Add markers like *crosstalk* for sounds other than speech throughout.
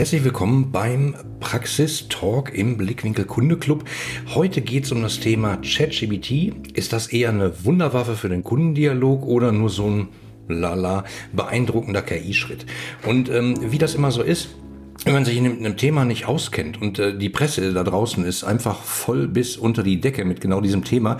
Herzlich willkommen beim Praxis-Talk im Blickwinkel Kunde Club. Heute geht es um das Thema ChatGPT. Ist das eher eine Wunderwaffe für den Kundendialog oder nur so ein lala beeindruckender KI-Schritt? Und ähm, wie das immer so ist, wenn man sich in einem Thema nicht auskennt und äh, die Presse da draußen ist einfach voll bis unter die Decke mit genau diesem Thema,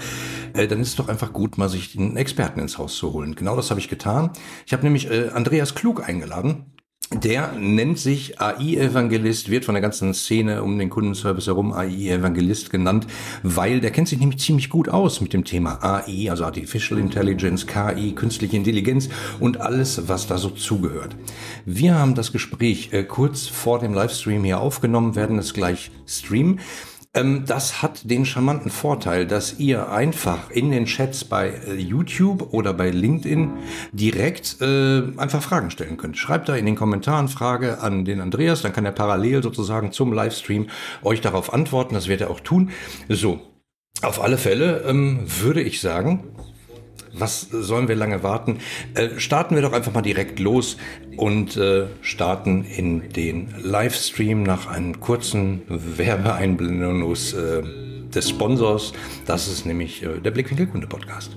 äh, dann ist es doch einfach gut, mal sich einen Experten ins Haus zu holen. Genau das habe ich getan. Ich habe nämlich äh, Andreas Klug eingeladen. Der nennt sich AI-Evangelist, wird von der ganzen Szene um den Kundenservice herum AI-Evangelist genannt, weil der kennt sich nämlich ziemlich gut aus mit dem Thema AI, also Artificial Intelligence, KI, künstliche Intelligenz und alles, was da so zugehört. Wir haben das Gespräch äh, kurz vor dem Livestream hier aufgenommen, werden es gleich streamen. Ähm, das hat den charmanten Vorteil, dass ihr einfach in den Chats bei äh, YouTube oder bei LinkedIn direkt äh, einfach Fragen stellen könnt. Schreibt da in den Kommentaren Frage an den Andreas, dann kann er parallel sozusagen zum Livestream euch darauf antworten. Das wird er auch tun. So, auf alle Fälle ähm, würde ich sagen, was sollen wir lange warten? Äh, starten wir doch einfach mal direkt los und äh, starten in den Livestream nach einem kurzen Werbeeinblendungs äh, des Sponsors. Das ist nämlich äh, der Blickwinkel Kunde Podcast.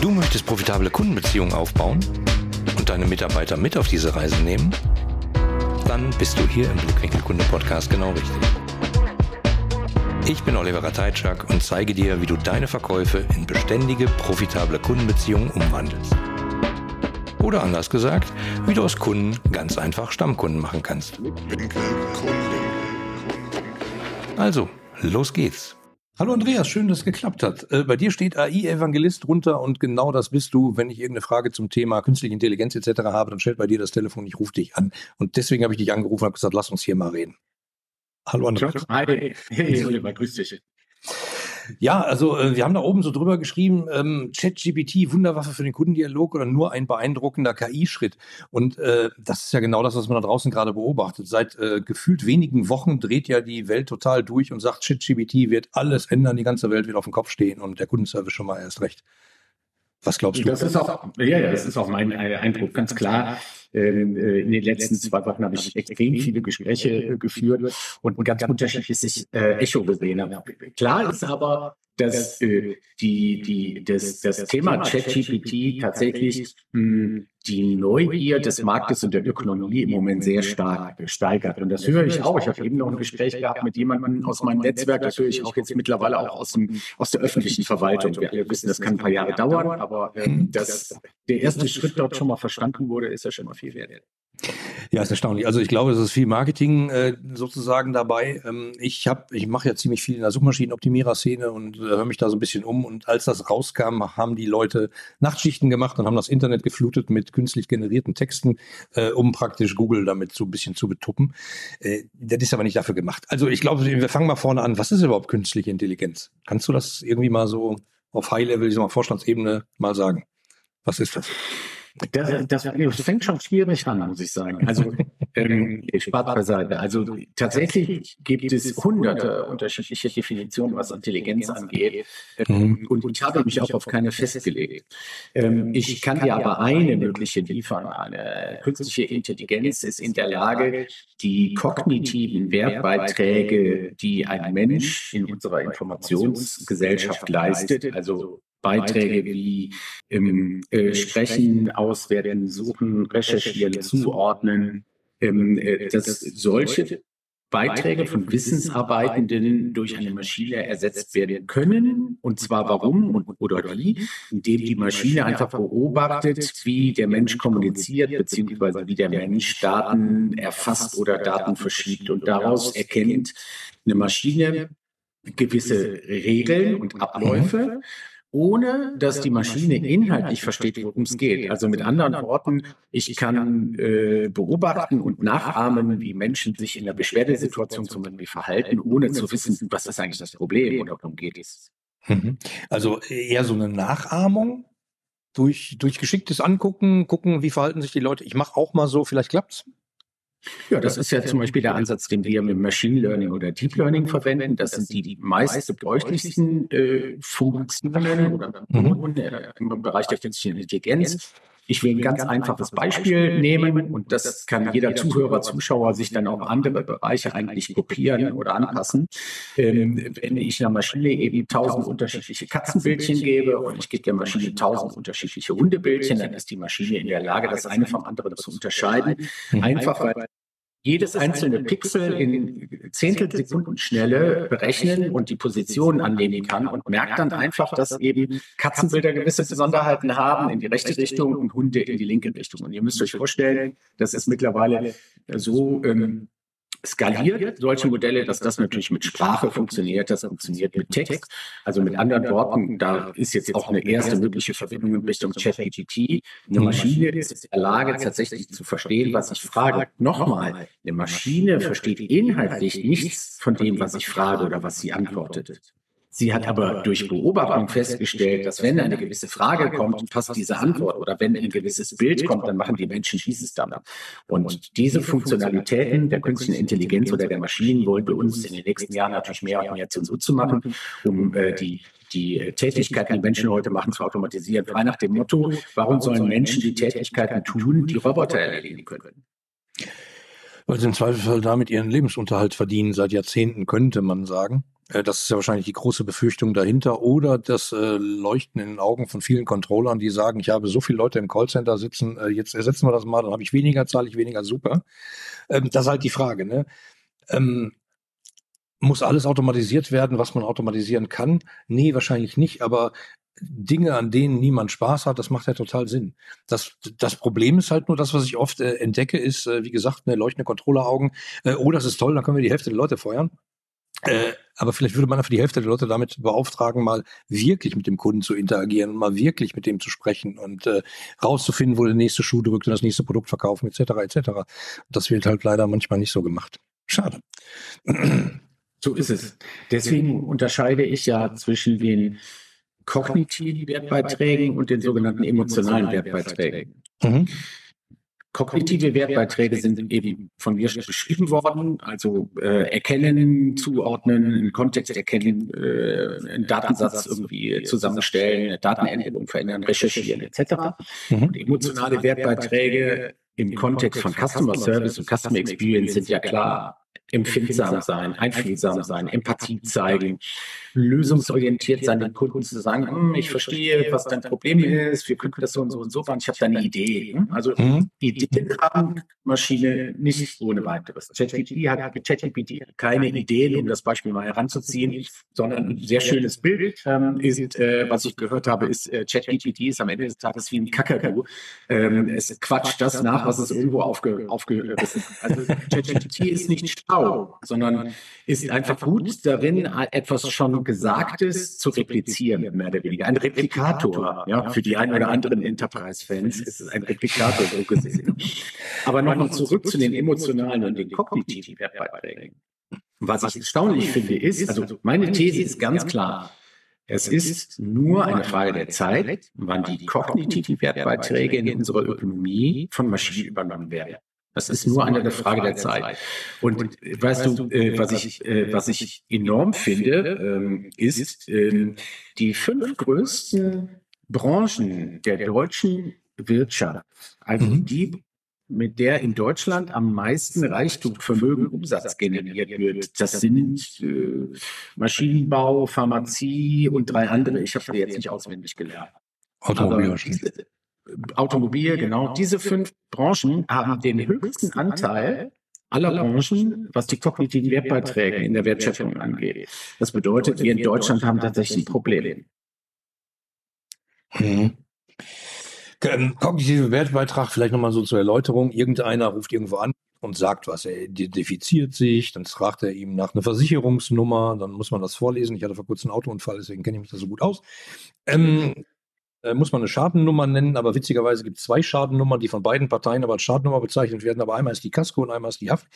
Du möchtest profitable Kundenbeziehungen aufbauen und deine Mitarbeiter mit auf diese Reise nehmen? Dann bist du hier im Blickwinkel Kunde Podcast genau richtig. Ich bin Oliver Rateitschak und zeige dir, wie du deine Verkäufe in beständige, profitable Kundenbeziehungen umwandelst. Oder anders gesagt, wie du aus Kunden ganz einfach Stammkunden machen kannst. Also, los geht's. Hallo Andreas, schön, dass es geklappt hat. Äh, bei dir steht AI-Evangelist drunter und genau das bist du. Wenn ich irgendeine Frage zum Thema künstliche Intelligenz etc. habe, dann stellt bei dir das Telefon, ich rufe dich an. Und deswegen habe ich dich angerufen und habe gesagt, lass uns hier mal reden. Hallo Andreas. Hi, hey, Oliver, grüß dich. Ja, also äh, wir haben da oben so drüber geschrieben, ähm, ChatGPT, Wunderwaffe für den Kundendialog oder nur ein beeindruckender KI-Schritt. Und äh, das ist ja genau das, was man da draußen gerade beobachtet. Seit äh, gefühlt wenigen Wochen dreht ja die Welt total durch und sagt, ChatGPT wird alles ändern, die ganze Welt wird auf dem Kopf stehen und der Kundenservice schon mal erst recht. Was glaubst du? Das ist auch, ja, ja, das ist auch mein Eindruck, ganz klar. Ähm, äh, in den letzten zwei Wochen habe ich extrem viele Gespräche äh, geführt und ein ganz unterschiedliches äh, Echo gesehen. Klar ist aber, dass äh, die, die, das, das Thema ChatGPT tatsächlich mh, hm, die Neugier des Marktes und der Ökonomie im Moment sehr stark steigert. Und das höre ich auch. Ich habe eben noch ein Gespräch gehabt mit jemandem aus meinem Netzwerk. Das höre ich auch jetzt mittlerweile auch aus, dem, aus der öffentlichen Verwaltung. Wir alle wissen, das kann ein paar Jahre dauern, aber ähm, dass der erste Schritt dort schon mal verstanden wurde, ist ja schon mal viel wert. Ja, ist erstaunlich. Also ich glaube, es ist viel Marketing äh, sozusagen dabei. Ähm, ich habe, ich mache ja ziemlich viel in der Suchmaschinenoptimierer-Szene und äh, höre mich da so ein bisschen um. Und als das rauskam, haben die Leute Nachtschichten gemacht und haben das Internet geflutet mit künstlich generierten Texten, äh, um praktisch Google damit so ein bisschen zu betuppen. Äh, das ist aber nicht dafür gemacht. Also ich glaube, wir fangen mal vorne an. Was ist überhaupt künstliche Intelligenz? Kannst du das irgendwie mal so auf High-Level, sag mal Vorstandsebene mal sagen? Was ist das? Das, das, das fängt schon schwierig an, muss ich sagen. Also *laughs* ähm, Spaß beiseite. Also tatsächlich gibt es hunderte unterschiedliche Definitionen, was Intelligenz angeht. Ähm, mhm. Und ich habe mich auch auf keine festgelegt. Ähm, ich kann dir aber eine mögliche liefern. Eine künstliche Intelligenz ist in der Lage, die kognitiven Wertbeiträge, die ein Mensch in unserer Informationsgesellschaft leistet, also Beiträge wie im äh, Sprechen, Auswerten, Suchen, Recherchieren, Zuordnen, ähm, äh, dass solche Beiträge von Wissensarbeitenden durch eine Maschine ersetzt werden können. Und zwar warum und, oder wie? Indem die Maschine einfach beobachtet, wie der Mensch kommuniziert, beziehungsweise wie der Mensch Daten erfasst oder Daten verschiebt. Und daraus erkennt eine Maschine gewisse Regeln und Abläufe ohne dass die Maschine inhaltlich versteht, worum es geht. Also mit anderen Worten, ich kann äh, beobachten und nachahmen, wie Menschen sich in der Beschwerdesituation zum Beispiel verhalten, ohne zu wissen, was ist eigentlich das Problem oder worum geht es. Mhm. Also eher so eine Nachahmung durch, durch geschicktes Angucken, gucken, wie verhalten sich die Leute. Ich mache auch mal so, vielleicht klappt's. Ja, das ist ja zum Beispiel der Ansatz, den wir mit Machine Learning oder Deep Learning verwenden. Das sind die, die meist gebräuchlichsten äh, Funktionen oder Methoden äh, im Bereich der künstlichen Intelligenz. Ich will ein ganz einfaches Beispiel nehmen und das kann jeder Zuhörer, Zuschauer sich dann auf andere Bereiche eigentlich kopieren oder anpassen. Ähm, wenn ich einer Maschine eben tausend unterschiedliche Katzenbildchen gebe und ich gebe der Maschine tausend unterschiedliche Hundebildchen, dann ist die Maschine in der Lage, das eine vom anderen zu unterscheiden. Einfach weil jedes einzelne Pixel in Zehntelsekundenschnelle berechnen und die Position annehmen kann und merkt dann einfach, dass eben Katzenbilder gewisse Besonderheiten haben in die rechte Richtung und Hunde in die linke Richtung. Und ihr müsst euch vorstellen, das ist mittlerweile so ähm, skaliert solche Modelle, dass das natürlich mit Sprache funktioniert, das funktioniert mit Text. Also mit anderen Worten, da ist jetzt auch eine erste mögliche Verbindung in Richtung ChatGPT. Eine Maschine ist in der Lage, tatsächlich zu verstehen, was ich frage. Nochmal, eine Maschine versteht inhaltlich nichts von dem, was ich frage oder was sie antwortet. Sie hat aber durch Beobachtung festgestellt, dass wenn eine gewisse Frage kommt, passt diese Antwort oder wenn ein gewisses Bild kommt, dann machen die Menschen dieses dann. Und diese Funktionalitäten der künstlichen Intelligenz oder der Maschinen wollen wir uns in den nächsten Jahren natürlich mehr und mehr zunutze machen, um äh, die die Tätigkeiten, die Menschen heute machen, zu automatisieren. Frei nach dem Motto, warum sollen Menschen die Tätigkeiten tun, die Roboter erledigen können? Weil sie im Zweifelsfall damit ihren Lebensunterhalt verdienen, seit Jahrzehnten könnte man sagen. Äh, das ist ja wahrscheinlich die große Befürchtung dahinter. Oder das äh, Leuchten in den Augen von vielen Controllern, die sagen, ich habe so viele Leute im Callcenter sitzen, äh, jetzt ersetzen wir das mal, dann habe ich weniger, zahle ich weniger, super. Ähm, das ist halt die Frage. Ne? Ähm, muss alles automatisiert werden, was man automatisieren kann? Nee, wahrscheinlich nicht, aber Dinge, an denen niemand Spaß hat, das macht ja total Sinn. Das, das Problem ist halt nur das, was ich oft äh, entdecke, ist, wie gesagt, eine leuchtende Controlleraugen. Oh, das ist toll, dann können wir die Hälfte der Leute feuern. Äh, aber vielleicht würde man für die Hälfte der Leute damit beauftragen, mal wirklich mit dem Kunden zu interagieren und mal wirklich mit dem zu sprechen und äh, rauszufinden, wo der nächste Schuh drückt und das nächste Produkt verkaufen, etc. etc. Das wird halt leider manchmal nicht so gemacht. Schade. *clears throat* So ist es. Deswegen unterscheide ich ja zwischen den kognitiven Wertbeiträgen und den sogenannten emotionalen Wertbeiträgen. Mhm. Kognitive Wertbeiträge sind eben von mir beschrieben worden, also äh, erkennen, zuordnen, einen Kontext erkennen, äh, einen Datensatz irgendwie zusammenstellen, Datenänderung verändern, recherchieren etc. Mhm. Und emotionale Wertbeiträge im Kontext von Customer Service und Customer Experience sind ja klar empfindsam sein, einfühlsam sein, Empathie zeigen, lösungsorientiert sein, den Kunden zu sagen, hm, ich verstehe, was dein Problem ist, wir könnten das so und so und so machen, ich habe da eine Idee. Hm? Also mhm. Ideen haben Maschine nicht ohne weiteres. ChatGPT hat mit ChatGPT keine Ideen, um das Beispiel mal heranzuziehen, sondern ein sehr schönes Bild ähm, ist, äh, was ich gehört habe, ist äh, ChatGPT ist am Ende des Tages wie ein Kakadu. Ähm, es quatscht das nach, was es irgendwo aufge, aufgerissen hat. Also *laughs* ChatGPT ist nicht schlau, sondern ist einfach gut darin, etwas schon Gesagtes zu replizieren, mehr oder weniger. Ein Replikator, ja, für die ein oder anderen Enterprise-Fans ist es ein Replikator *laughs* so gesehen. Aber nochmal zurück zu den emotionalen und den kognitiven Wertbeiträgen. Was ich erstaunlich finde, ist, also meine These ist ganz klar, es ist nur eine Frage der Zeit, wann die kognitiven Wertbeiträge in unserer Ökonomie von Maschinen übernommen werden. Das ist nur eine Frage der Zeit. Und weißt du, äh, was ich, äh, was ich enorm finde, ähm, ist, äh, die fünf größten Branchen der deutschen Wirtschaft, also mhm. die mit der in Deutschland am meisten Reichtum, Vermögen, Umsatz generiert wird. Das sind äh, Maschinenbau, Pharmazie und drei andere. Ich habe die jetzt nicht auswendig gelernt. Automobil. Automobil, genau. Diese fünf Branchen haben den höchsten Anteil aller Branchen, was die kognitiven Wertbeiträge in der Wertschöpfung angeht. Das bedeutet, wir in Deutschland haben tatsächlich ein Problem. Mhm. Ähm, kognitive Wertbeitrag, vielleicht nochmal so zur Erläuterung. Irgendeiner ruft irgendwo an und sagt was. Er identifiziert sich, dann fragt er ihm nach einer Versicherungsnummer, dann muss man das vorlesen. Ich hatte vor kurzem einen Autounfall, deswegen kenne ich mich da so gut aus. Ähm, äh, muss man eine Schadennummer nennen, aber witzigerweise gibt es zwei Schadennummern, die von beiden Parteien aber als Schadennummer bezeichnet werden, aber einmal ist die Kasko und einmal ist die Haft.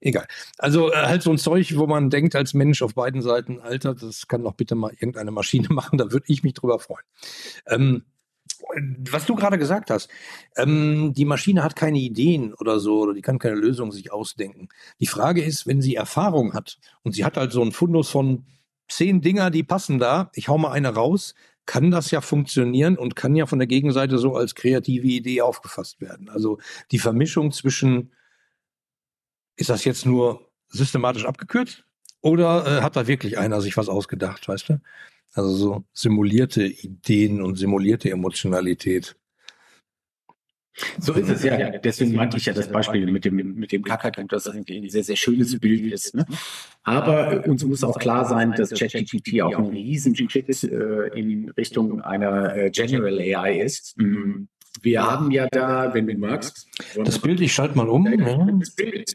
Egal. Also äh, halt so ein Zeug, wo man denkt als Mensch auf beiden Seiten, Alter, das kann doch bitte mal irgendeine Maschine *laughs* machen, da würde ich mich drüber freuen. Ähm, was du gerade gesagt hast, ähm, die Maschine hat keine Ideen oder so, oder die kann keine Lösung sich ausdenken. Die Frage ist, wenn sie Erfahrung hat und sie hat halt so einen Fundus von zehn Dinger, die passen da, ich hau mal eine raus, kann das ja funktionieren und kann ja von der Gegenseite so als kreative Idee aufgefasst werden. Also die Vermischung zwischen, ist das jetzt nur systematisch abgekürzt oder äh, hat da wirklich einer sich was ausgedacht, weißt du? Also so simulierte Ideen und simulierte Emotionalität. So ist es ja. Deswegen meinte ich ja das Beispiel mit dem, mit dem Kakadu, das eigentlich ein sehr, sehr schönes Bild ist. Ne? Aber uns muss auch klar sein, dass ChatGPT auch ein Riesenschritt äh, in Richtung einer äh, General AI ist. Mhm. Wir haben ja da, wenn du magst. Das Bild, ich schalte mal um. Das Bild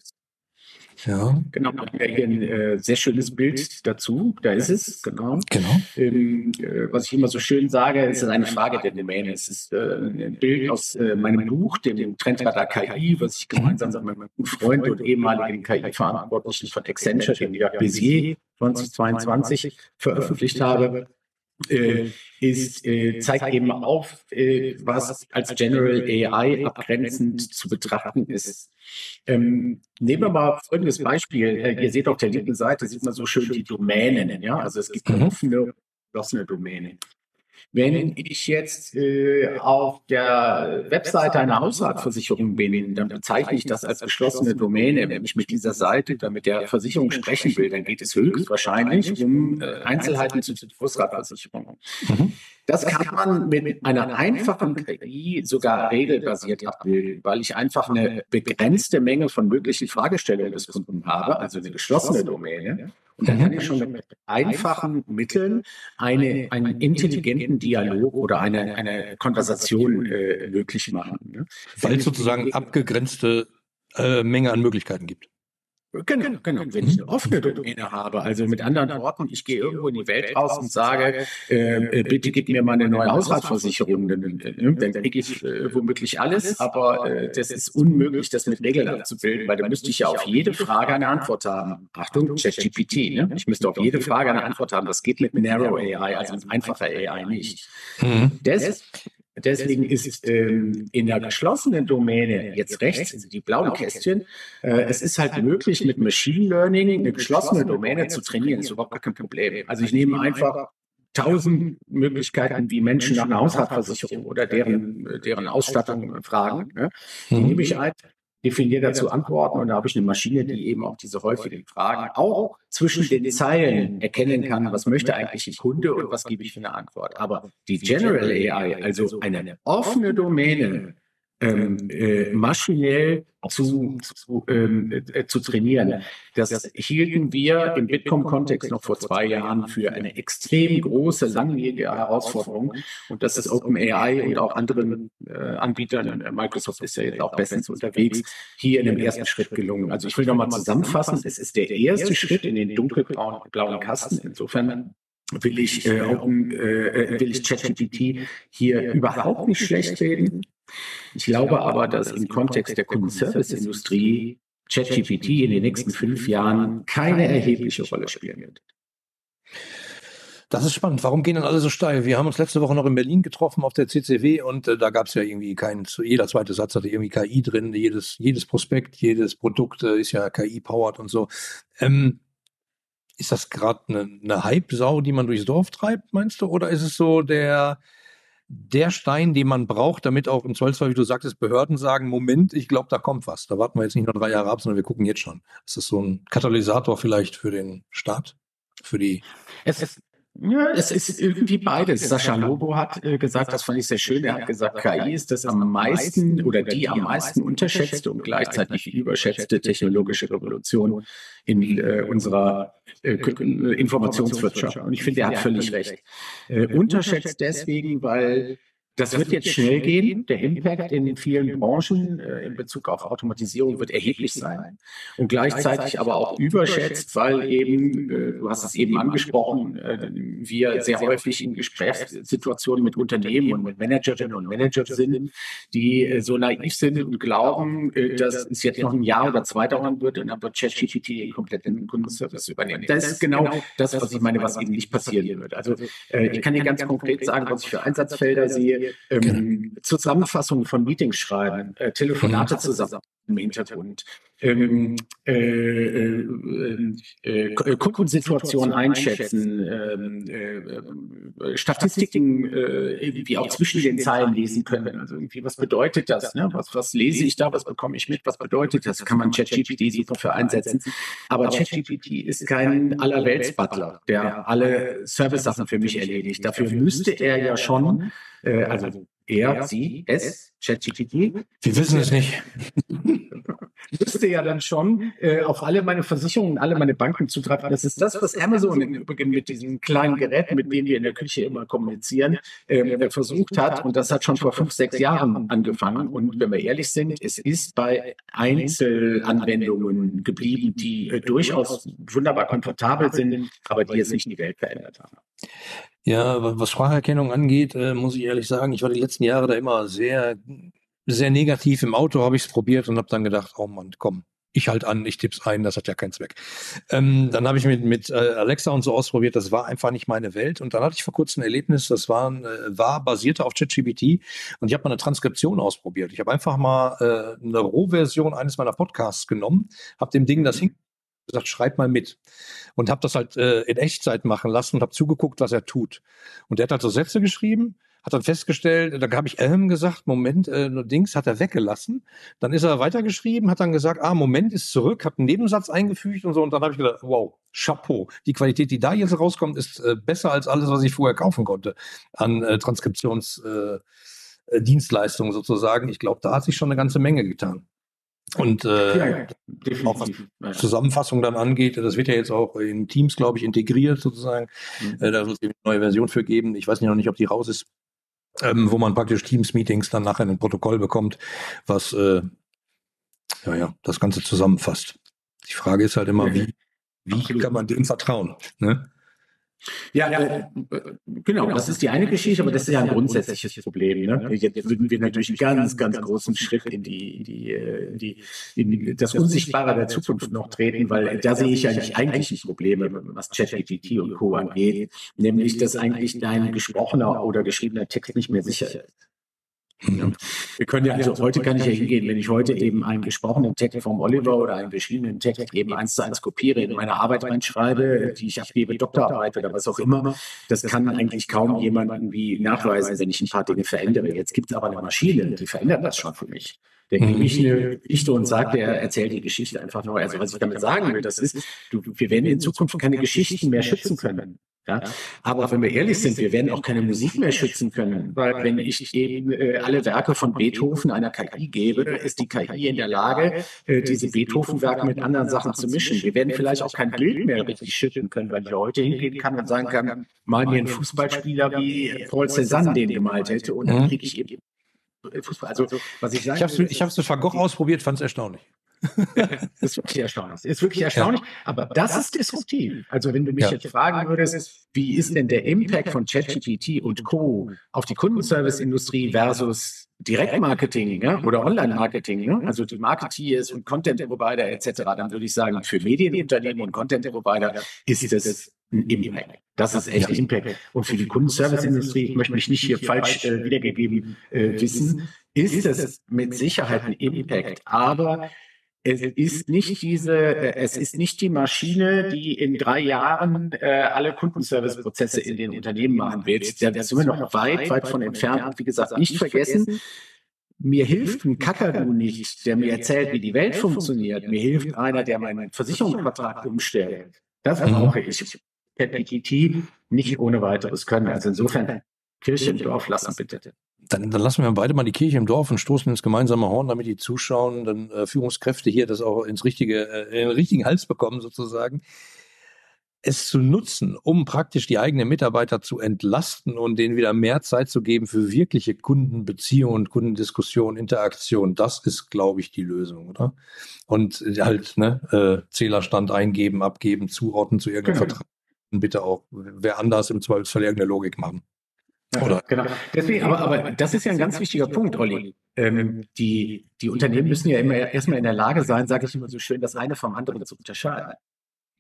ja. Genau, ja hier ein äh, sehr schönes Bild dazu. Da ist es, genau. genau. Ähm, äh, was ich immer so schön sage, ist eine Frage der Domäne. Es ist äh, ein Bild aus äh, meinem Buch, dem Trendradar KI, was ich gemeinsam mit meinem guten Freund und ehemaligen KI-Verantwortlichen von Accenture, dem Jörg Bézier, 2022 veröffentlicht habe äh, ist, äh, zeigt eben auf, äh, was als General AI abgrenzend zu betrachten ist. Ähm, nehmen wir mal folgendes Beispiel. Äh, ihr seht auf der linken Seite, sieht man so schön die Domänen. Ja? Also es gibt eine offene, geschlossene Domäne. Wenn ich jetzt äh, auf der Webseite einer Hausratversicherung bin, dann bezeichne ich das als geschlossene Domäne. Wenn ich mit dieser Seite dann mit der Versicherung sprechen will, dann geht es höchstwahrscheinlich um äh, Einzelheiten zu Hausratversicherung. Mhm. Das kann man mit einer einfachen KI sogar regelbasiert abbilden, weil ich einfach eine begrenzte Menge von möglichen Fragestellungen des Kunden habe, also eine geschlossene Domäne. Und dann kann ich schon mit einfachen Mitteln eine, einen intelligenten Dialog oder eine, eine Konversation äh, möglich machen. Ne? Weil es sozusagen abgegrenzte äh, Menge an Möglichkeiten gibt. Genau, genau, genau. Wenn ich eine offene Domäne habe, also mit anderen Worten, ich gehe irgendwo in die Welt raus und sage, äh, äh, bitte gib mir mal eine neue Hausratversicherung, dann, äh, dann kriege ich äh, womöglich alles, aber äh, das ist unmöglich, das mit Regeln abzubilden, weil da müsste ich ja auf jede Frage eine Antwort haben. Achtung, ChatGPT, ne? Ich müsste auf jede Frage eine Antwort haben. Das geht mit Narrow AI, also mit einfacher AI nicht. Mhm. Das Deswegen ist ähm, in der geschlossenen Domäne jetzt rechts, also die blauen Kästchen, äh, es ist halt möglich, mit Machine Learning eine geschlossene Domäne zu trainieren. Das ist überhaupt kein Problem. Also ich nehme einfach tausend Möglichkeiten, wie Menschen nach einer Haushaltsversicherung oder deren, deren Ausstattung fragen. Ne? Die nehme ich halt definiere dazu Antworten und da habe ich eine Maschine, die eben auch diese häufigen Fragen auch zwischen den Zeilen erkennen kann, was möchte eigentlich ein Kunde und was gebe ich für eine Antwort. Aber die General AI, also eine offene Domäne, ähm, äh, maschinell zu, zu, ähm, äh, zu trainieren. Das hielten wir im Bitkom-Kontext noch vor zwei Jahren für eine extrem große, langjährige Herausforderung. Und das ist OpenAI und auch anderen äh, Anbietern, Microsoft ist ja jetzt auch bestens unterwegs, hier in dem ersten Schritt gelungen. Also ich will nochmal zusammenfassen, es ist der erste Schritt in den dunkelblauen Kasten. Insofern will ich, äh, äh, will ich ChatGPT hier überhaupt nicht schlecht reden. Ich glaube aber, dass im Kontext der Kundenservice-Industrie ChatGPT in den nächsten fünf Jahren keine erhebliche Rolle spielen wird. Das ist spannend. Warum gehen dann alle so steil? Wir haben uns letzte Woche noch in Berlin getroffen auf der CCW und äh, da gab es ja irgendwie keinen, jeder zweite Satz hatte irgendwie KI drin, jedes, jedes Prospekt, jedes Produkt äh, ist ja KI-powered und so. Ähm, ist das gerade eine, eine Hype-Sau, die man durchs Dorf treibt, meinst du? Oder ist es so der, der Stein, den man braucht, damit auch im Zweifelsfall, wie du sagtest, Behörden sagen, Moment, ich glaube, da kommt was. Da warten wir jetzt nicht noch drei Jahre ab, sondern wir gucken jetzt schon. Ist das so ein Katalysator vielleicht für den Staat? Für die. Es ist, ja, es ist irgendwie beides. Sascha Lobo hat äh, gesagt, das fand ich sehr schön. Er hat gesagt, KI ist das am meisten oder die am meisten unterschätzte und gleichzeitig überschätzte technologische Revolution in äh, unserer äh, Informationswirtschaft. Und ich finde, er hat völlig recht. Äh, unterschätzt deswegen, weil das wird jetzt schnell gehen. Der Impact in den vielen Branchen äh, in Bezug auf Automatisierung wird erheblich sein und gleichzeitig aber auch überschätzt, weil eben, äh, du hast es eben angesprochen, äh, wir sehr häufig in Gesprächssituationen mit Unternehmen und mit Managerinnen und Managern sind, die äh, so naiv sind und glauben, äh, dass es jetzt noch ein Jahr oder zwei dauern wird und dann wird ChatGPT den kompletten Kundenservice übernehmen. Das ist genau das, was ich meine, was eben nicht passieren wird. Also äh, ich kann dir ganz konkret sagen, was ich für Einsatzfelder sehe ähm, genau. Zusammenfassungen von Meetings schreiben, äh, Telefonate mhm. zusammen im Hintergrund, ähm, äh, äh, äh, Kundensituation einschätzen, ähm, äh, Statistiken äh, irgendwie auch zwischen den Zeilen lesen können. Also irgendwie, was bedeutet das? Ne? Was, was lese ich da? Was bekomme ich mit? Was bedeutet das? Kann man ChatGPT super für einsetzen. Aber ChatGPT ist kein Allerwelts-Butler, der alle Service-Sachen für mich erledigt. Dafür müsste er ja schon, äh, also er, sie, es, ChatGPT. Wir wissen es nicht. *laughs* müsste ja dann schon äh, auf alle meine Versicherungen, alle meine Banken zugreifen. Das ist das, was Amazon im Übrigen mit diesen kleinen Geräten, mit denen wir in der Küche immer kommunizieren, äh, versucht hat. Und das hat schon vor fünf, sechs Jahren angefangen. Und wenn wir ehrlich sind, es ist bei Einzelanwendungen geblieben, die äh, durchaus wunderbar komfortabel sind, aber die jetzt nicht die Welt verändert haben. Ja, was Spracherkennung angeht, äh, muss ich ehrlich sagen, ich war die letzten Jahre da immer sehr, sehr negativ. Im Auto habe ich es probiert und habe dann gedacht, oh Mann, komm, ich halt an, ich tipp's ein, das hat ja keinen Zweck. Ähm, dann habe ich mit, mit äh, Alexa und so ausprobiert, das war einfach nicht meine Welt. Und dann hatte ich vor kurzem ein Erlebnis, das war, äh, war basierte auf ChatGPT und ich habe mal eine Transkription ausprobiert. Ich habe einfach mal äh, eine Rohversion eines meiner Podcasts genommen, habe dem Ding das hin gesagt, schreib mal mit. Und habe das halt äh, in Echtzeit machen lassen und habe zugeguckt, was er tut. Und der hat halt so Sätze geschrieben, hat dann festgestellt, da habe ich ähm gesagt, Moment, äh, Dings hat er weggelassen. Dann ist er weitergeschrieben, hat dann gesagt, ah, Moment ist zurück, hat einen Nebensatz eingefügt und so. Und dann habe ich gedacht, wow, Chapeau. Die Qualität, die da jetzt rauskommt, ist äh, besser als alles, was ich vorher kaufen konnte an äh, Transkriptionsdienstleistungen äh, sozusagen. Ich glaube, da hat sich schon eine ganze Menge getan. Und äh, ja, auch was Zusammenfassung dann angeht, das wird ja jetzt auch in Teams, glaube ich, integriert sozusagen. Mhm. Äh, da soll es eine neue Version für geben. Ich weiß noch nicht, ob die raus ist, ähm, wo man praktisch Teams-Meetings dann nachher in ein Protokoll bekommt, was äh, ja, ja, das Ganze zusammenfasst. Die Frage ist halt immer, wie, wie kann man dem vertrauen? Ne? Ja, äh, genau, das ist die eine Geschichte, aber das ist ja ein grundsätzliches Problem. Ne? Jetzt würden wir natürlich einen ganz, ganz großen Schritt in die, in die, in die, in das Unsichtbare der Zukunft noch treten, weil da sehe ich eigentlich eigentliche Probleme, was ChatGPT und Co. angeht, nämlich, dass eigentlich dein gesprochener oder geschriebener Text nicht mehr sicher ist. Ja. Wir können ja, also heute kann ich ja hingehen, wenn ich heute eben einen gesprochenen Text vom Oliver oder einen beschriebenen Text eben eins zu eins kopiere, in meine Arbeit reinschreibe, die ich abgebe, Doktorarbeit oder was auch immer, das kann eigentlich kaum jemand irgendwie nachweisen, wenn ich ein paar Dinge verändere. Jetzt gibt es aber eine Maschine, die verändert das schon für mich. Der eine Geschichte und sagt, er erzählt die Geschichte einfach neu. Also was ich damit sagen will, das ist, du, wir werden in Zukunft keine Geschichten mehr schützen können. Ja? Aber wenn wir ehrlich sind, wir werden auch keine Musik mehr schützen können, weil wenn ich eben äh, alle Werke von Beethoven einer KI gebe, ist die KI in der Lage, äh, diese Beethoven-Werke mit anderen Sachen zu mischen. Wir werden vielleicht auch kein Bild mehr richtig schützen können, weil ich heute hingehen kann und sagen kann, mal mir einen Fußballspieler wie Paul Cézanne den gemalt hätte und dann kriege ich eben Fußball. Also, was ich sagen Ich habe es mit Van Gogh ausprobiert, fand es erstaunlich. *laughs* ist wirklich erstaunlich. Ist wirklich erstaunlich. Ja. Aber das ist disruptiv. Also wenn du mich ja. jetzt fragen würdest, wie ist denn der Impact von ChatGPT und Co. auf die Kundenservice-Industrie versus Direktmarketing ja, oder Online-Marketing, ne? also die Marketeers und Content-Provider etc., dann würde ich sagen, für Medienunternehmen und Content-Provider ist das ein Impact. Das ist echt ja. Impact. Und für die Kundenservice-Industrie, ich möchte mich nicht hier falsch äh, wiedergegeben äh, wissen, ist es mit Sicherheit ein Impact. Aber es ist nicht diese, äh, es ist nicht die Maschine, die in drei Jahren äh, alle Kundenservice-Prozesse in den Unternehmen machen wird. Da sind wir noch weit, weit von entfernt. Und wie gesagt, nicht vergessen, mir hilft ein Kakadu nicht, der mir erzählt, wie die Welt funktioniert. Mir hilft einer, der meinen Versicherungsvertrag umstellt. Das brauche ich. ChatGPT nicht ohne weiteres können. Also insofern Kirche im Dorf lassen, bitte. Dann, dann, lassen wir beide mal die Kirche im Dorf und stoßen ins gemeinsame Horn, damit die zuschauenden äh, Führungskräfte hier das auch ins richtige, äh, in den richtigen Hals bekommen, sozusagen. Es zu nutzen, um praktisch die eigenen Mitarbeiter zu entlasten und denen wieder mehr Zeit zu geben für wirkliche Kundenbeziehungen, Kundendiskussion, Interaktion, das ist, glaube ich, die Lösung, oder? Und halt, ne, äh, Zählerstand eingeben, abgeben, zuordnen zu irgendeinem genau. Vertrag. Und bitte auch, wer anders im Zweifelsfall irgendeine Logik machen. Oder? Genau. Deswegen, aber, aber das ist ja ein ganz wichtiger Punkt, Olli. Ähm, die, die Unternehmen müssen ja immer erstmal in der Lage sein, sage ich immer so schön, das eine vom anderen zu unterscheiden.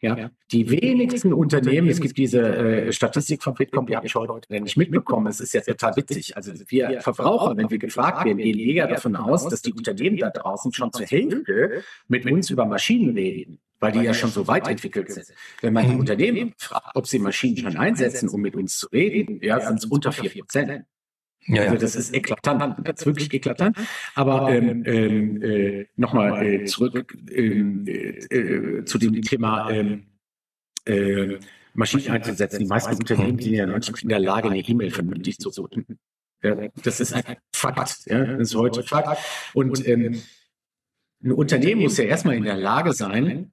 Ja, die wenigsten Unternehmen, es gibt diese äh, Statistik von Bitkom, die habe ich heute nicht mitbekommen. Es ist ja total witzig. Also wir Verbraucher, wenn wir gefragt werden, gehen eher davon aus, dass die Unternehmen da draußen schon zur Hälfte mit uns über Maschinen reden, weil die ja schon so weit entwickelt sind. Wenn man die Unternehmen fragt, ob sie Maschinen schon einsetzen, um mit uns zu reden, ja, sind es unter vier Prozent. Ja, also das ist eklatant, das ist wirklich eklatant. Aber ähm, ähm, äh, nochmal äh, zurück ähm, äh, äh, zu dem Thema ähm, äh, Maschinen einzusetzen. Die meisten Unternehmen sind ja noch nicht in der Lage, eine E-Mail vernünftig zu suchen. Ja, das ist ein Fakt. Ja, das ist heute Fakt. Und ähm, ein Unternehmen muss ja erstmal in der Lage sein,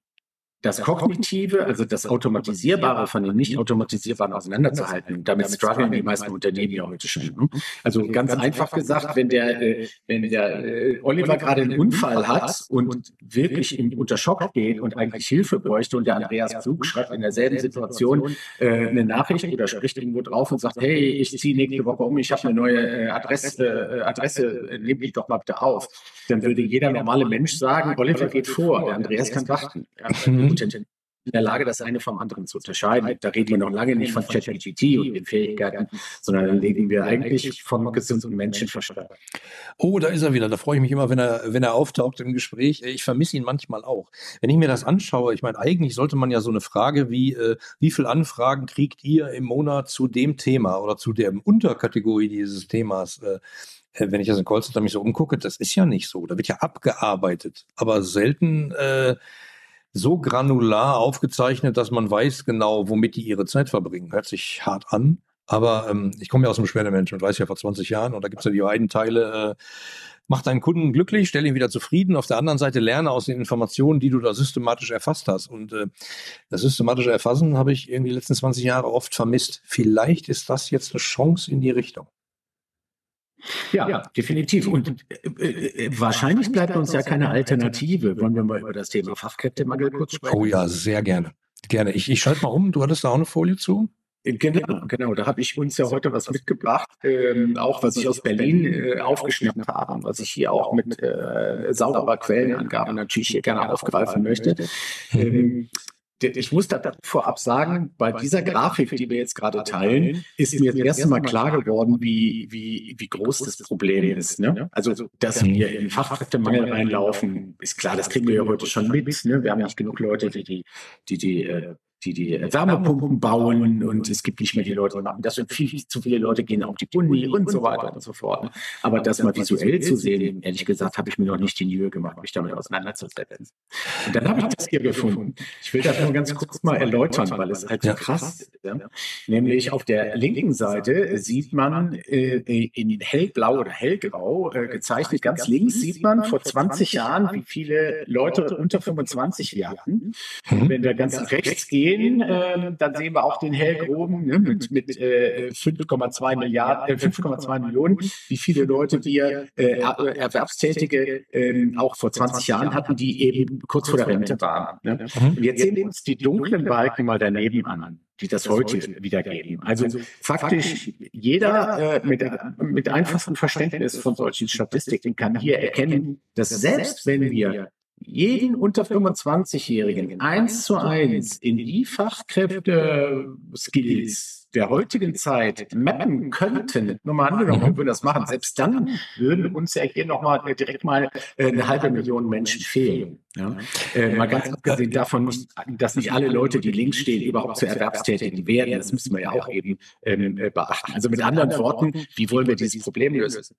das Kognitive, also das Automatisierbare von dem Nicht-Automatisierbaren auseinanderzuhalten. Damit strugglen die meisten Unternehmen ja heute schon. Ne? Also ganz einfach gesagt, wenn der, äh, wenn der äh, Oliver gerade einen Unfall hat und wirklich im, unter Schock geht und eigentlich Hilfe bräuchte und der Andreas Flug schreibt in derselben Situation äh, eine Nachricht oder spricht irgendwo drauf und sagt, hey, ich ziehe nächste Woche um, ich habe eine neue äh, Adresse, äh, Adresse, äh, nehme dich doch mal bitte auf. Dann würde jeder normale Mensch sagen, Oliver geht vor, der Andreas kann warten. Gut in der Lage, das eine vom anderen zu unterscheiden. Da reden wir noch lange nicht von ChatGPT und den Fähigkeiten, sondern dann reden wir eigentlich vom gesunden Menschenverstand. Oh, da ist er wieder. Da freue ich mich immer, wenn er, wenn er auftaucht im Gespräch. Ich vermisse ihn manchmal auch. Wenn ich mir das anschaue, ich meine, eigentlich sollte man ja so eine Frage wie, äh, wie viele Anfragen kriegt ihr im Monat zu dem Thema oder zu der Unterkategorie dieses Themas? Äh, äh wenn ich das in Callcenter mich so umgucke, das ist ja nicht so. Da wird ja abgearbeitet, aber selten äh, so granular aufgezeichnet, dass man weiß genau, womit die ihre Zeit verbringen. Hört sich hart an, aber ähm, ich komme ja aus dem Beschwerdemenschen und weiß ja vor 20 Jahren und da gibt es ja die beiden Teile, äh, mach deinen Kunden glücklich, stell ihn wieder zufrieden. Auf der anderen Seite lerne aus den Informationen, die du da systematisch erfasst hast. Und äh, das systematische Erfassen habe ich irgendwie die letzten 20 Jahre oft vermisst. Vielleicht ist das jetzt eine Chance in die Richtung. Ja, ja, definitiv. Und äh, äh, äh wahrscheinlich bleibt uns ja keine Alternative. Wollen wir mal über das Thema Fachkräftemangel kurz sprechen? Oh ja, sehr gerne. Gerne. Ich, ich schalte mal um. Du hattest da auch eine Folie zu? Äh, genau, genau. Da habe ich uns ja heute was mitgebracht, ähm, auch was ich aus Berlin äh, aufgeschnappt habe, was ich hier auch mit äh, sauberer Quellenangabe natürlich hier gerne aufgreifen möchte. Ähm, ich muss da vorab sagen, bei dieser Grafik, die wir jetzt gerade teilen, ist mir das erste Mal klar geworden, wie, wie, wie groß das Problem ist. Ne? Also, dass wir in Fachkräftemangel reinlaufen, ist klar, das kriegen wir ja heute schon mit. Ne? Wir haben ja nicht genug Leute, die die, die, die äh, die die Wärmepumpen bauen und es gibt nicht mehr die Leute, die machen das und viel, viel zu viele Leute gehen auf die Uni und so weiter und so fort. Aber das mal visuell zu sehen, ehrlich gesagt, habe ich mir noch nicht die Mühe gemacht, mich damit auseinanderzusetzen. Und dann habe ich das hier gefunden. Ich will das nur ganz kurz mal erläutern, weil es halt so krass ist. Ja? Nämlich auf der linken Seite sieht man äh, in hellblau oder hellgrau äh, gezeichnet, ganz links sieht man vor 20 Jahren, wie viele Leute unter 25 wir hatten. Wenn wir ganz rechts gehen, sehen, äh, dann sehen wir auch den hellgroben ne, mit, mit äh, 5,2 Milliarden, äh, 5,2 Millionen, wie viele Leute wir äh, Erwerbstätige äh, auch vor 20 Jahren hatten, die eben kurz vor der Rente waren. Ne? Mhm. Und jetzt sehen wir uns die dunklen Balken mal daneben an die das, heute wiedergeben. Also, also faktisch jeder äh, mit, mit einfachstem Verständnis von solchen Statistiken kann hier erkennen, dass selbst wenn wir jeden unter 25-Jährigen eins zu eins in die Fachkräfte-Skills der heutigen Zeit mappen könnten, nur mal angenommen, wir würden das machen, selbst dann würden uns ja hier nochmal direkt mal äh, eine halbe Million Menschen fehlen. Ja? Äh, mal ganz abgesehen davon, dass nicht alle Leute, die links stehen, überhaupt zu Erwerbstätigen werden. Das müssen wir ja auch eben ähm, äh, beachten. Also mit anderen Worten, wie wollen wir dieses Problem lösen?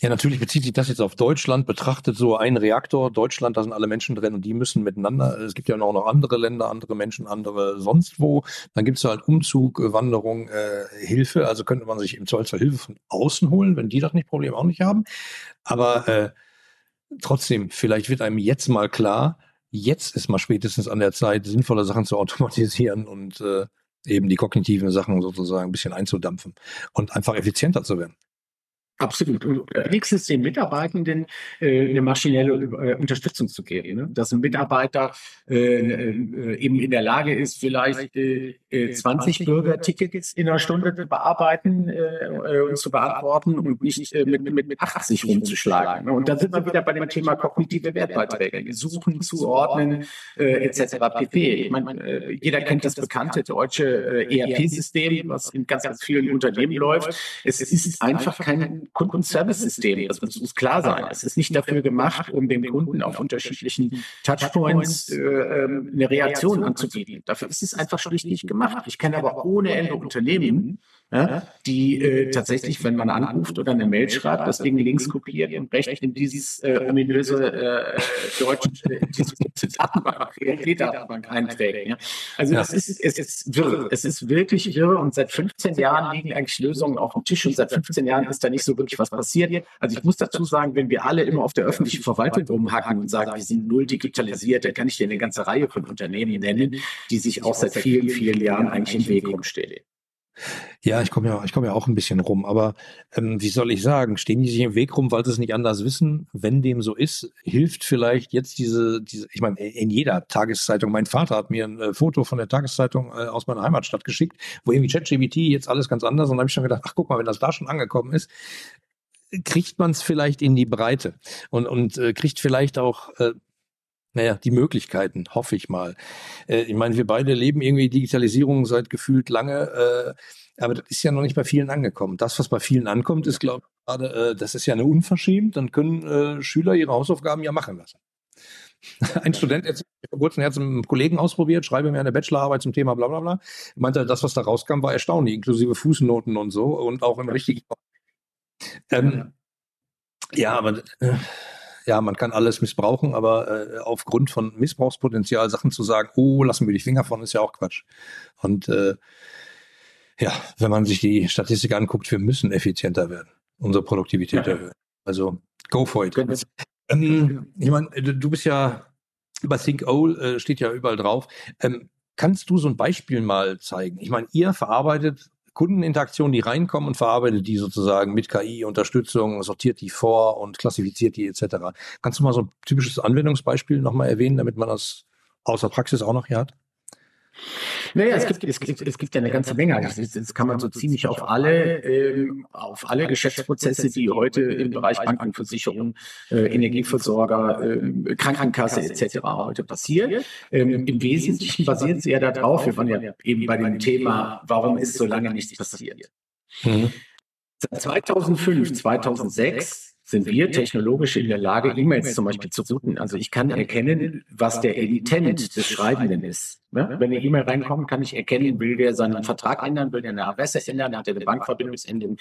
Ja, natürlich bezieht sich das jetzt auf Deutschland, betrachtet so ein Reaktor, Deutschland, da sind alle Menschen drin und die müssen miteinander, es gibt ja auch noch andere Länder, andere Menschen, andere sonst wo. Dann gibt es halt Umzug, Wanderung, äh, Hilfe, also könnte man sich im Zweifelsfall Hilfe von außen holen, wenn die das nicht Problem auch nicht haben. Aber äh, trotzdem, vielleicht wird einem jetzt mal klar, jetzt ist mal spätestens an der Zeit, sinnvolle Sachen zu automatisieren und äh, eben die kognitiven Sachen sozusagen ein bisschen einzudampfen und einfach effizienter zu werden. Absolut. Und wenigstens den Mitarbeitenden äh, eine maschinelle äh, Unterstützung zu geben. Ne? Dass ein Mitarbeiter äh, äh, eben in der Lage ist, vielleicht äh, 20 äh, Bürgertickets in einer Stunde zu bearbeiten äh, und zu beantworten und nicht äh, mit, mit, mit 80 rumzuschlagen. Ne? Und da sind wir wieder bei dem Thema kognitive Wertbeiträge. Suchen, zuordnen, äh, etc. pp. Ich meine, äh, jeder kennt das bekannte deutsche äh, ERP-System, was in ganz, ganz vielen Unternehmen läuft. Es ist einfach kein Kundenservice-System. Das muss klar sein. Es ist nicht dafür gemacht, um dem Kunden auf unterschiedlichen Touchpoints äh, ähm, eine Reaktion anzubieten. Dafür ist es einfach schlicht nicht gemacht. Ich kenne aber ohne Ende Unternehmen, ja, die äh, tatsächlich, wenn man anruft oder eine Mail schreibt, das Ding links kopiert und rechts in dieses äh, ominöse äh, deutsche äh, *laughs* Datenbank, datenbank einträgt. Ja. Also ja. es ist, es ist wirr. Es ist wirklich wirr und seit 15 Jahren liegen eigentlich Lösungen auf dem Tisch und seit 15 Jahren ist da nicht so wirklich was passiert. Also ich muss dazu sagen, wenn wir alle immer auf der öffentlichen Verwaltung rumhacken und sagen, wir sind null digitalisiert, dann kann ich dir eine ganze Reihe von Unternehmen nennen, die sich auch seit vielen, vielen Jahren eigentlich im Weg rumstehen. Ja, ich komme ja, ich ja auch ein bisschen rum, aber ähm, wie soll ich sagen, stehen die sich im Weg rum, weil sie es nicht anders wissen? Wenn dem so ist, hilft vielleicht jetzt diese, diese, ich meine, in jeder Tageszeitung, mein Vater hat mir ein äh, Foto von der Tageszeitung äh, aus meiner Heimatstadt geschickt, wo irgendwie ChatGPT jetzt alles ganz anders und da habe ich schon gedacht, ach guck mal, wenn das da schon angekommen ist, kriegt man es vielleicht in die Breite und, und äh, kriegt vielleicht auch äh, naja, die Möglichkeiten, hoffe ich mal. Äh, ich meine, wir beide leben irgendwie Digitalisierung seit gefühlt lange, äh, aber das ist ja noch nicht bei vielen angekommen. Das, was bei vielen ankommt, ist, glaube ich, gerade, äh, das ist ja eine Unverschämt, dann können äh, Schüler ihre Hausaufgaben ja machen lassen. *laughs* Ein Student hat vor kurzem hat einem Kollegen ausprobiert, schreibe mir eine Bachelorarbeit zum Thema bla bla bla. Meinte, das, was da rauskam, war erstaunlich, inklusive Fußnoten und so und auch in richtigen. Ähm, ja, aber äh, ja, man kann alles missbrauchen, aber äh, aufgrund von Missbrauchspotenzial Sachen zu sagen, oh, lassen wir die Finger von, ist ja auch Quatsch. Und äh, ja, wenn man sich die Statistik anguckt, wir müssen effizienter werden, unsere Produktivität ja. erhöhen. Also go for it. Ähm, ich meine, du bist ja über Think Owl äh, steht ja überall drauf. Ähm, kannst du so ein Beispiel mal zeigen? Ich meine, ihr verarbeitet Kundeninteraktionen, die reinkommen und verarbeitet die sozusagen mit KI-Unterstützung, sortiert die vor und klassifiziert die etc. Kannst du mal so ein typisches Anwendungsbeispiel nochmal erwähnen, damit man das außer Praxis auch noch hier hat? Naja, es gibt, es gibt, es gibt ja eine ganze Menge. Das, das kann man so ziemlich auf alle, ähm, auf alle Geschäftsprozesse, die heute im Bereich Banken, Versicherung, äh, Energieversorger, äh, Krankenkasse etc. heute passieren. Ähm, Im Wesentlichen basiert sie ja darauf, wir waren ja eben bei dem Thema, warum ist so lange nichts passiert. Mhm. Seit 2005, 2006 sind wir technologisch in der Lage, E-Mails zum Beispiel zu routen. Also ich kann erkennen, was der Emitent des Schreibenden ist. Ne? Wenn eine E-Mail reinkommt, kann ich erkennen, will der seinen Vertrag ändern, will der eine Adresse ändern, hat er eine Bankverbindungsende.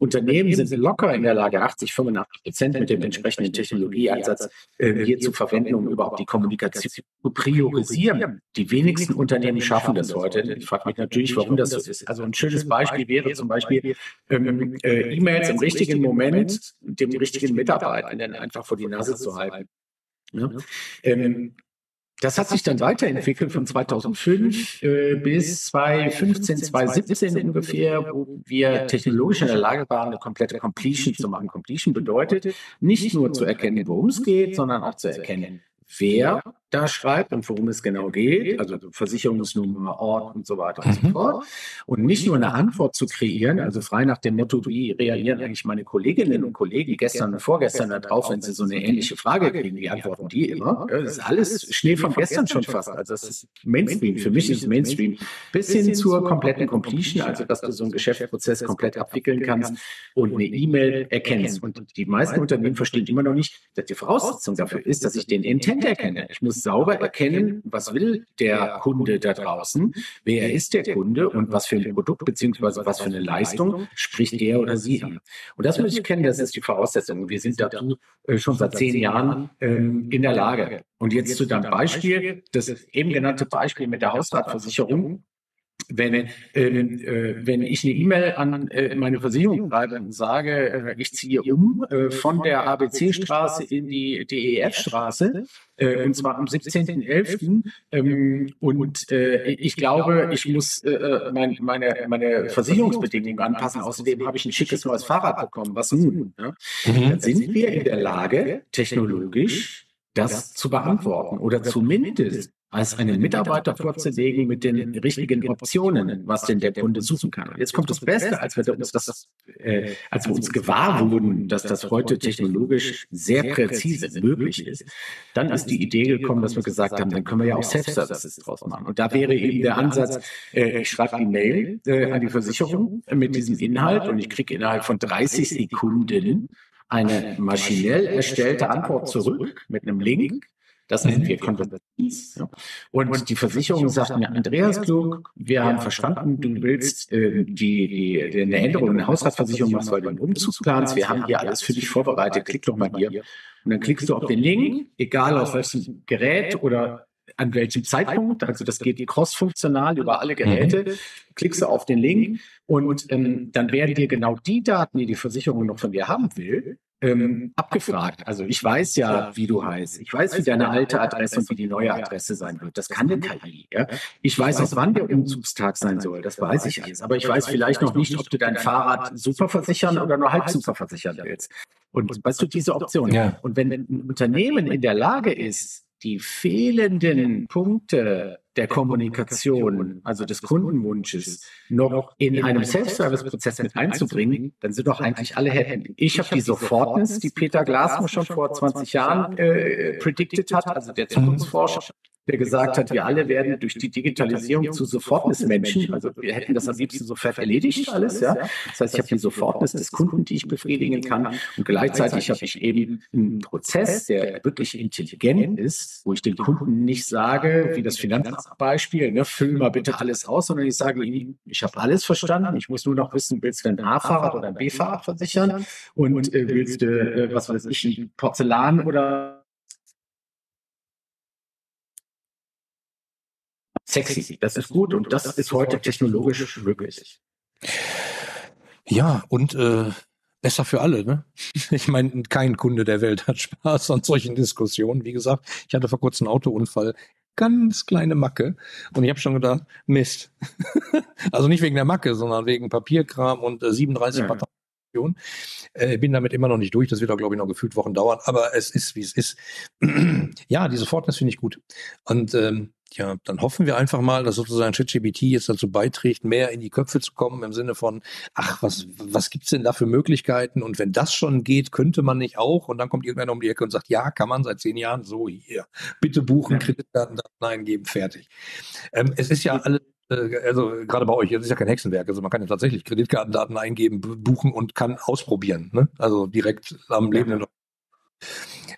Unternehmen sind locker in der Lage, 80, 85 Prozent mit dem entsprechenden Technologieeinsatz äh, hier zu verwenden, um überhaupt die Kommunikation zu priorisieren. Die wenigsten Unternehmen schaffen das heute. Ich frage mich natürlich, warum das so ist. Also ein schönes Beispiel wäre zum Beispiel ähm, äh, E-Mails im richtigen Moment dem richtigen Mitarbeitenden einfach vor die Nase zu halten. Ja? Ähm, das hat sich dann weiterentwickelt von 2005 äh, bis 2015, 2017 ungefähr, wo wir technologisch in der Lage waren, eine komplette Completion zu machen. Completion bedeutet nicht nur zu erkennen, worum es geht, sondern auch zu erkennen, wer da schreibt und worum es genau geht, also Versicherungsnummer, Ort und so weiter und so mhm. fort. Und nicht nur eine Antwort zu kreieren, also frei nach dem Motto, wie reagieren eigentlich meine Kolleginnen und Kollegen gestern und vorgestern darauf, wenn sie so eine ähnliche Frage kriegen, die antworten die immer. Das ist alles Schnee von gestern schon fast. Also das ist Mainstream. Für mich ist Mainstream. Bis hin zur kompletten Completion, also dass du so einen Geschäftsprozess komplett abwickeln kannst und eine E-Mail erkennst. Und die meisten Unternehmen verstehen immer noch nicht, dass die Voraussetzung dafür ist, dass ich den Intent erkenne. Ich muss sauber erkennen, was will der Kunde da draußen, wer ist der Kunde und was für ein Produkt beziehungsweise was für eine Leistung spricht er oder sie an. Und das muss ich kennen, das ist die Voraussetzung. Wir sind dazu äh, schon seit zehn Jahren ähm, in der Lage. Und jetzt zu deinem Beispiel, das eben genannte Beispiel mit der Hausratversicherung. Wenn, ähm, äh, wenn ich eine E-Mail an äh, meine Versicherung schreibe und sage, äh, ich ziehe um äh, von der ABC-Straße in die DEF-Straße, äh, und zwar am 17.11. Ähm, und äh, ich glaube, ich muss äh, mein, meine, meine Versicherungsbedingungen anpassen. Außerdem habe ich ein schickes neues Fahrrad bekommen. Was nun? Ja? Mhm. Dann sind wir in der Lage, technologisch das zu beantworten oder zumindest als einen Mitarbeiter vorzulegen mit den richtigen Optionen, was denn der Kunde suchen kann. Jetzt kommt das Beste, als wir uns das, äh, als wir uns gewahr wurden, dass das heute technologisch sehr präzise möglich ist, dann ist die Idee gekommen, dass wir gesagt haben, dann können wir ja auch Self-Services draus machen. Und da wäre eben der Ansatz, äh, ich schreibe die Mail äh, an die Versicherung mit diesem Inhalt und ich kriege innerhalb von 30 Sekunden eine maschinell erstellte Antwort zurück mit einem Link das nennen wir Konvergenz. Ja. Und die Versicherung sagt mir, Andreas Klug, wir haben verstanden, du willst äh, die, die, eine Änderung in der Haushaltsversicherung machen, weil du einen Umzug planst. Wir haben hier alles für dich vorbereitet. Klick doch mal hier. Und dann klickst du auf den Link, egal auf welchem Gerät oder an welchem Zeitpunkt, also das geht cross-funktional über alle Geräte, klickst du auf den Link und ähm, dann werden dir genau die Daten, die die Versicherung noch von dir haben will, ähm, abgefragt. Also ich weiß ja, wie du heißt. Ich weiß, wie deine alte Adresse und wie die neue Adresse sein wird. Das kann eine KI. Ja? Ich weiß auch, wann der Umzugstag sein soll. Das weiß ich alles. Aber ich weiß vielleicht noch nicht, ob du dein Fahrrad super versichern oder nur halb super versichern willst. Und weißt du, diese Option. Ja. Und wenn ein Unternehmen in der Lage ist, die fehlenden Punkte der Kommunikation, also des Kundenwunsches, noch in einem Self-Service-Prozess mit einzubringen, dann sind doch eigentlich alle happy. Ich habe die Sofortness, die Peter Glasmer schon vor 20 Jahren äh, predicted hat, also der Zukunftsforscher, der gesagt hat, wir alle werden durch die Digitalisierung zu Sofortnismenschen. Also wir hätten das am liebsten sofort erledigt alles. Ja? Das heißt, ich habe die Sofortnis des Kunden, die ich befriedigen kann. Und gleichzeitig habe ich eben einen Prozess, der wirklich intelligent ist, wo ich dem Kunden nicht sage, wie das Finanzbeispiel, ne, füll mal bitte alles aus, sondern ich sage ihm, ich habe alles verstanden. Ich muss nur noch wissen, willst du ein A-Fahrrad oder ein B-Fahrrad versichern? Und äh, willst du, äh, was weiß ich, Porzellan oder sexy. Das ist gut und das ist heute technologisch möglich. Ja, und äh, besser für alle. Ne? *laughs* Ich meine, kein Kunde der Welt hat Spaß an solchen Diskussionen. Wie gesagt, ich hatte vor kurzem einen Autounfall, ganz kleine Macke. Und ich habe schon gedacht, Mist. *laughs* also nicht wegen der Macke, sondern wegen Papierkram und äh, 37 ja. Parteien. Äh, bin damit immer noch nicht durch. Das wird auch, glaube ich, noch gefühlt Wochen dauern. Aber es ist, wie es ist. *clears throat* ja, die Sofortness finde ich gut. Und ähm, ja, dann hoffen wir einfach mal, dass sozusagen ChatGPT jetzt dazu beiträgt, mehr in die Köpfe zu kommen im Sinne von, ach, was, was gibt's denn da für Möglichkeiten? Und wenn das schon geht, könnte man nicht auch? Und dann kommt irgendeiner um die Ecke und sagt, ja, kann man seit zehn Jahren so hier. Bitte buchen. Kreditkartendaten eingeben, fertig. Ähm, es ist ja alles also gerade bei euch, das ist ja kein Hexenwerk, also man kann ja tatsächlich Kreditkartendaten eingeben, buchen und kann ausprobieren, ne? Also direkt am lebenden.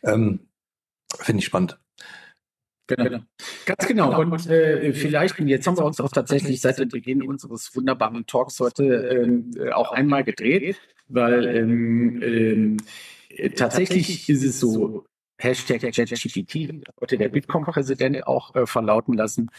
Ähm, Finde ich spannend. Genau. genau. Ganz genau. Und äh, vielleicht, jetzt haben wir uns auch tatsächlich seit dem Beginn unseres wunderbaren Talks heute ähm, äh, auch einmal gedreht, weil ähm, ähm, tatsächlich ist es so, Hashtag ChatGPT, heute der Bitkom-Präsident auch äh, verlauten lassen,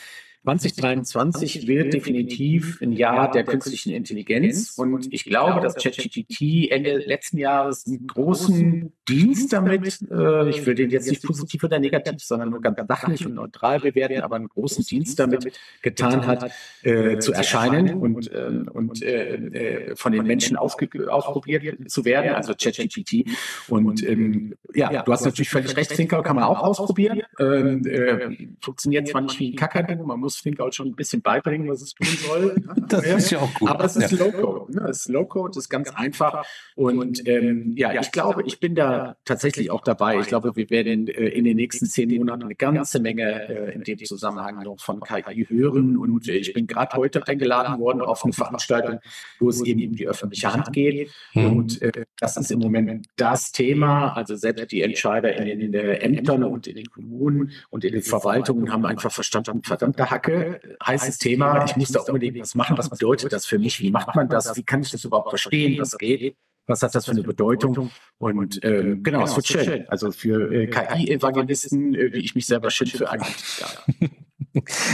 2023 wird definitiv ein Jahr der künstlichen Intelligenz und ich glaube, dass ChatGPT Ende letzten Jahres einen großen Dienst damit, äh, ich will den jetzt nicht positiv oder negativ, sondern nur ganz sachlich und neutral bewerten, aber einen großen Dienst damit getan hat, äh, zu erscheinen und, äh, und äh, äh, von den Menschen ausprobiert zu werden, also ChatGPT. Und ähm, ja, du hast natürlich völlig recht, Thinker kann man auch ausprobieren. Ähm, äh, funktioniert zwar nicht wie ein Kakadu, man muss muss Finkout schon ein bisschen beibringen, was es tun soll. *laughs* das ist ja auch gut. Aber es ist ja. Low-Code. Ne? Es ist Low-Code, ist ganz einfach. Und ähm, ja, ich glaube, ich bin da tatsächlich auch dabei. Ich glaube, wir werden äh, in den nächsten zehn Monaten eine ganze Menge äh, in dem Zusammenhang noch von KI hören. Und äh, ich bin gerade heute eingeladen worden auf eine Veranstaltung, wo es eben um die öffentliche Hand geht. Mhm. Und äh, das ist im Moment das Thema. Also selbst die Entscheider in den, in den Ämtern und in den Kommunen und in den Verwaltungen haben einfach verstanden, verdammt, da Attacke, heißes Thema. Ich muss da unbedingt was machen. Was bedeutet das für mich? Wie macht man das? Wie kann ich das überhaupt verstehen, was geht? Was hat das für eine Bedeutung? Und äh, genau, es wird schön. Also für äh, KI-Evangelisten, äh, wie ich mich selber schimpfe, eigentlich. Ja. *laughs*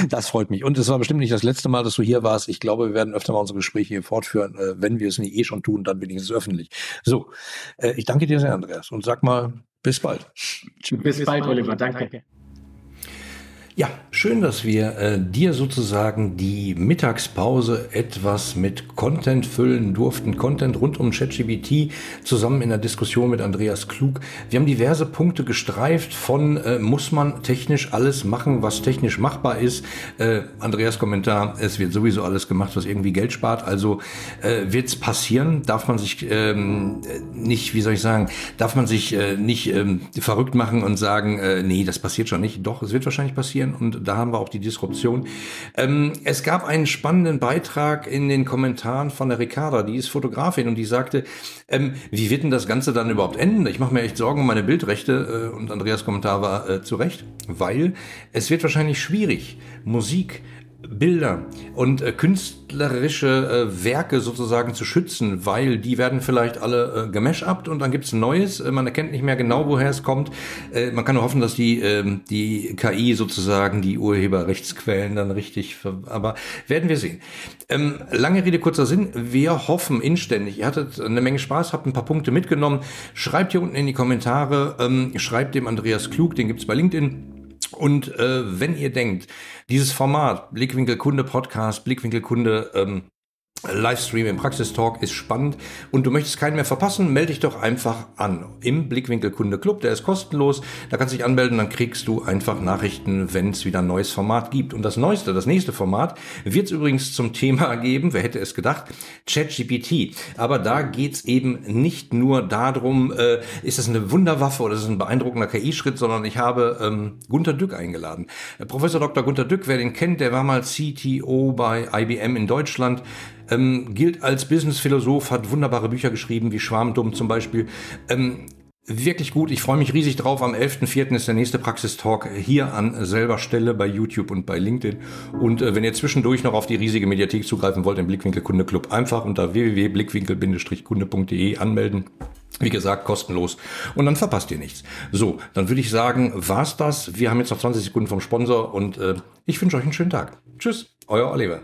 Das freut mich. Und es war bestimmt nicht das letzte Mal, dass du hier warst. Ich glaube, wir werden öfter mal unsere Gespräche hier fortführen. Äh, wenn wir es nicht eh schon tun, dann wenigstens öffentlich. So, äh, ich danke dir sehr, Andreas. Und sag mal, bis bald. Bis bald, Oliver. Danke. Ja, schön, dass wir äh, dir sozusagen die Mittagspause etwas mit Content füllen durften. Content rund um ChatGPT zusammen in der Diskussion mit Andreas Klug. Wir haben diverse Punkte gestreift von äh, muss man technisch alles machen, was technisch machbar ist. Äh, Andreas Kommentar, es wird sowieso alles gemacht, was irgendwie Geld spart. Also äh, wird es passieren, darf man sich ähm, nicht, wie soll ich sagen, darf man sich äh, nicht ähm, verrückt machen und sagen, äh, nee, das passiert schon nicht. Doch, es wird wahrscheinlich passieren passieren und da haben wir auch die Disruption. Ähm, es gab einen spannenden Beitrag in den Kommentaren von der Ricarda, die ist Fotografin und die sagte, ähm, wie wird denn das Ganze dann überhaupt enden? Ich mache mir echt Sorgen um meine Bildrechte äh, und Andreas Kommentar war äh, zu Recht, weil es wird wahrscheinlich schwierig, Musik Bilder und äh, künstlerische äh, Werke sozusagen zu schützen, weil die werden vielleicht alle äh, gemashupt und dann gibt's neues. Äh, man erkennt nicht mehr genau, woher es kommt. Äh, man kann nur hoffen, dass die, äh, die KI sozusagen die Urheberrechtsquellen dann richtig, aber werden wir sehen. Ähm, lange Rede, kurzer Sinn. Wir hoffen inständig, ihr hattet eine Menge Spaß, habt ein paar Punkte mitgenommen. Schreibt hier unten in die Kommentare, ähm, schreibt dem Andreas Klug, den gibt's bei LinkedIn. Und äh, wenn ihr denkt, dieses Format, Blickwinkel Kunde Podcast, Blickwinkel Kunde ähm, Livestream im Praxistalk ist spannend und du möchtest keinen mehr verpassen, melde dich doch einfach an im Blickwinkel Kunde Club, der ist kostenlos, da kannst du dich anmelden, dann kriegst du einfach Nachrichten, wenn es wieder ein neues Format gibt. Und das neueste, das nächste Format wird es übrigens zum Thema *laughs* geben, wer hätte es gedacht, ChatGPT. Aber da geht's eben nicht nur darum, äh, ist das eine Wunderwaffe oder ist es ein beeindruckender KI-Schritt, sondern ich habe ähm, Gunter Dück eingeladen. Professor Dr. Gunter Dück, wer den kennt, der war mal CTO bei IBM in Deutschland, ähm, gilt als Businessphilosoph, hat wunderbare Bücher geschrieben, wie Schwarmdumm zum Beispiel. Ähm, wirklich gut. Ich freue mich riesig drauf. Am 11.04. ist der nächste Praxistalk hier an selber Stelle bei YouTube und bei LinkedIn. Und äh, wenn ihr zwischendurch noch auf die riesige Mediathek zugreifen wollt, den Blickwinkel Kunde Club, einfach unter www.blickwinkel-kunde.de anmelden. Wie gesagt, kostenlos. Und dann verpasst ihr nichts. So, dann würde ich sagen, war's das. Wir haben jetzt noch 20 Sekunden vom Sponsor und äh, ich wünsche euch einen schönen Tag. Tschüss, euer Oliver.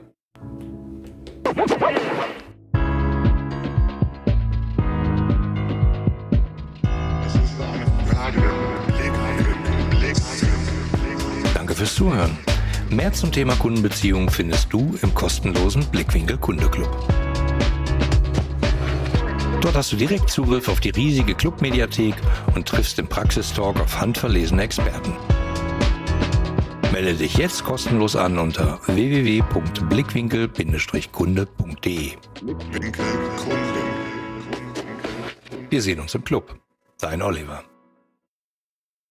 Danke fürs Zuhören. Mehr zum Thema Kundenbeziehung findest du im kostenlosen Blickwinkel Kunde Club. Dort hast du direkt Zugriff auf die riesige Clubmediathek und triffst im Praxistalk auf handverlesene Experten. Melde dich jetzt kostenlos an unter www.blickwinkel-kunde.de. Wir sehen uns im Club. Dein Oliver.